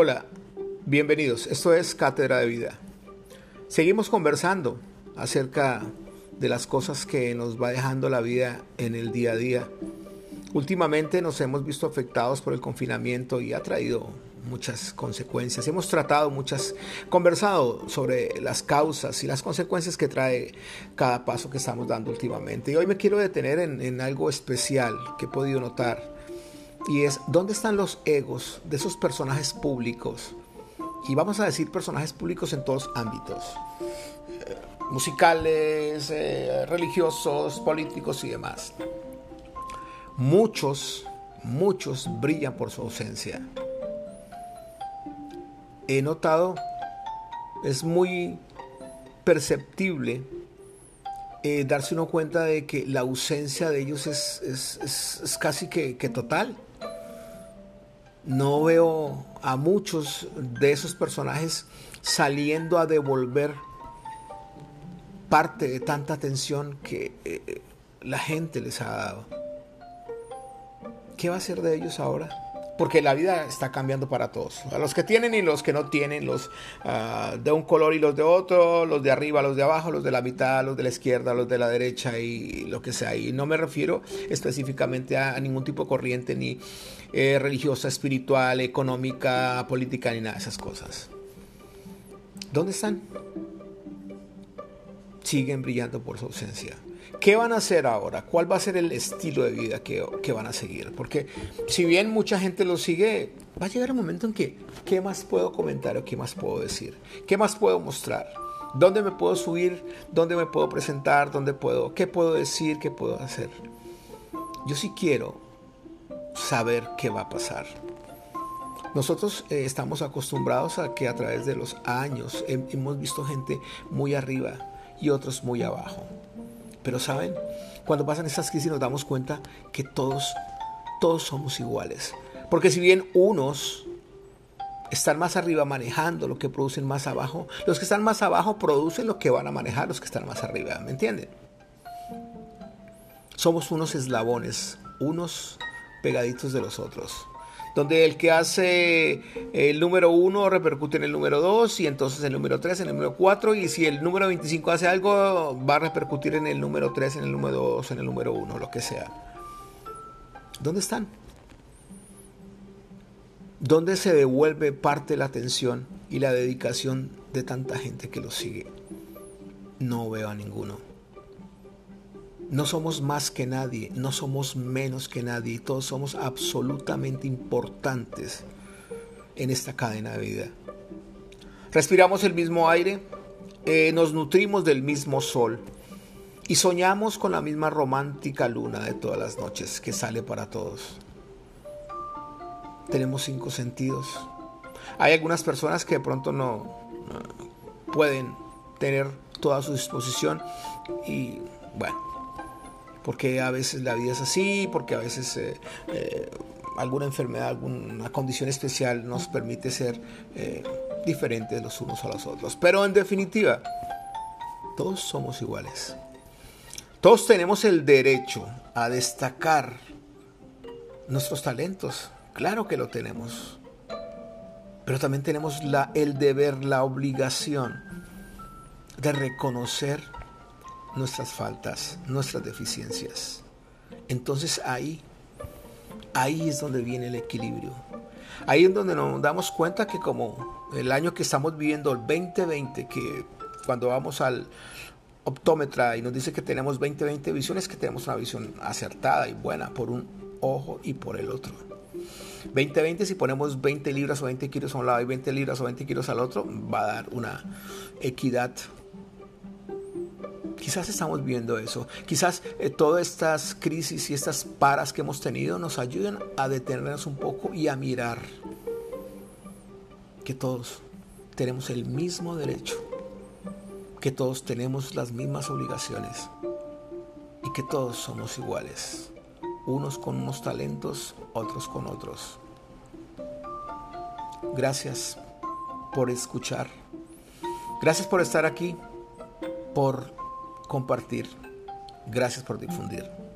Hola, bienvenidos. Esto es Cátedra de Vida. Seguimos conversando acerca de las cosas que nos va dejando la vida en el día a día. Últimamente nos hemos visto afectados por el confinamiento y ha traído muchas consecuencias. Hemos tratado muchas, conversado sobre las causas y las consecuencias que trae cada paso que estamos dando últimamente. Y hoy me quiero detener en, algo especial que he podido notar y es dónde están los egos de esos personajes públicos. Y vamos a decir personajes públicos en todos ámbitos. Eh, musicales, eh, religiosos, políticos y demás. Muchos, muchos brillan por su ausencia. He notado, es muy perceptible eh, darse uno cuenta de que la ausencia de ellos es, es, casi que, que total no veo a muchos de esos personajes saliendo a devolver parte de tanta atención que eh, la gente les ha dado. ¿Qué va a ser de ellos ahora? Porque la vida está cambiando para todos. A los que tienen y los que no tienen, los ah, de un color y los de otro, los de arriba, los de abajo, los de la mitad, los de la izquierda, los de la derecha y lo que sea. Y no me refiero específicamente a, ningún tipo de corriente ni eh, religiosa, espiritual, económica, política, ni nada de esas cosas. ¿Dónde están? Siguen brillando por su ausencia. ¿Qué van a hacer ahora? ¿Cuál va a ser el estilo de vida que, van a seguir? Porque si bien mucha gente lo sigue, va a llegar un momento en que, ¿qué más puedo comentar o qué más puedo decir? ¿Qué más puedo mostrar? ¿Dónde me puedo subir? ¿Dónde me puedo presentar? ¿Dónde puedo? ¿Qué puedo decir? ¿Qué puedo hacer? Yo sí quiero saber qué va a pasar. Nosotros eh, estamos acostumbrados a que a través de los años hemos visto gente muy arriba y otros muy abajo. Pero saben, cuando pasan estas crisis nos damos cuenta que todos, todos somos iguales. Porque si bien unos están más arriba manejando lo que producen más abajo, los que están más abajo producen lo que van a manejar los que están más arriba, ¿me entienden? Somos unos eslabones, unos pegaditos de los otros donde el que hace el número 1 repercute en el número 2 y entonces el número 3 en el número 4 y si el número 25 hace algo va a repercutir en el número 3, en el número 2, en el número 1, lo que sea. ¿Dónde están? ¿Dónde se devuelve parte de la atención y la dedicación de tanta gente que los sigue? No veo a ninguno. No somos más que nadie, no somos menos que nadie, todos somos absolutamente importantes en esta cadena de vida. Respiramos el mismo aire, eh, nos nutrimos del mismo sol y soñamos con la misma romántica luna de todas las noches que sale para todos. Tenemos cinco sentidos. Hay algunas personas que de pronto no pueden tener toda su disposición y bueno, porque a veces la vida es así, porque a veces eh, eh, alguna enfermedad, alguna condición especial nos permite ser eh, diferentes los unos a los otros. Pero en definitiva, todos somos iguales. Todos tenemos el derecho a destacar nuestros talentos. Claro que lo tenemos. Pero también tenemos la, el deber, la obligación de reconocer nuestras faltas, nuestras deficiencias. Entonces ahí, ahí es donde viene el equilibrio. Ahí es donde nos damos cuenta que como el año que estamos viviendo, el 2020, que cuando vamos al optómetra y nos dice que tenemos 20-20 visiones, que tenemos una visión acertada y buena por un ojo y por el otro. 20-20, si ponemos 20 libras o 20 kilos a un lado y 20 libras o 20 kilos al otro, va a dar una equidad Quizás estamos viendo eso. Quizás eh, todas estas crisis y estas paras que hemos tenido nos ayuden a detenernos un poco y a mirar que todos tenemos el mismo derecho, que todos tenemos las mismas obligaciones y que todos somos iguales, unos con unos talentos, otros con otros. Gracias por escuchar. Gracias por estar aquí, por compartir. Gracias por difundir.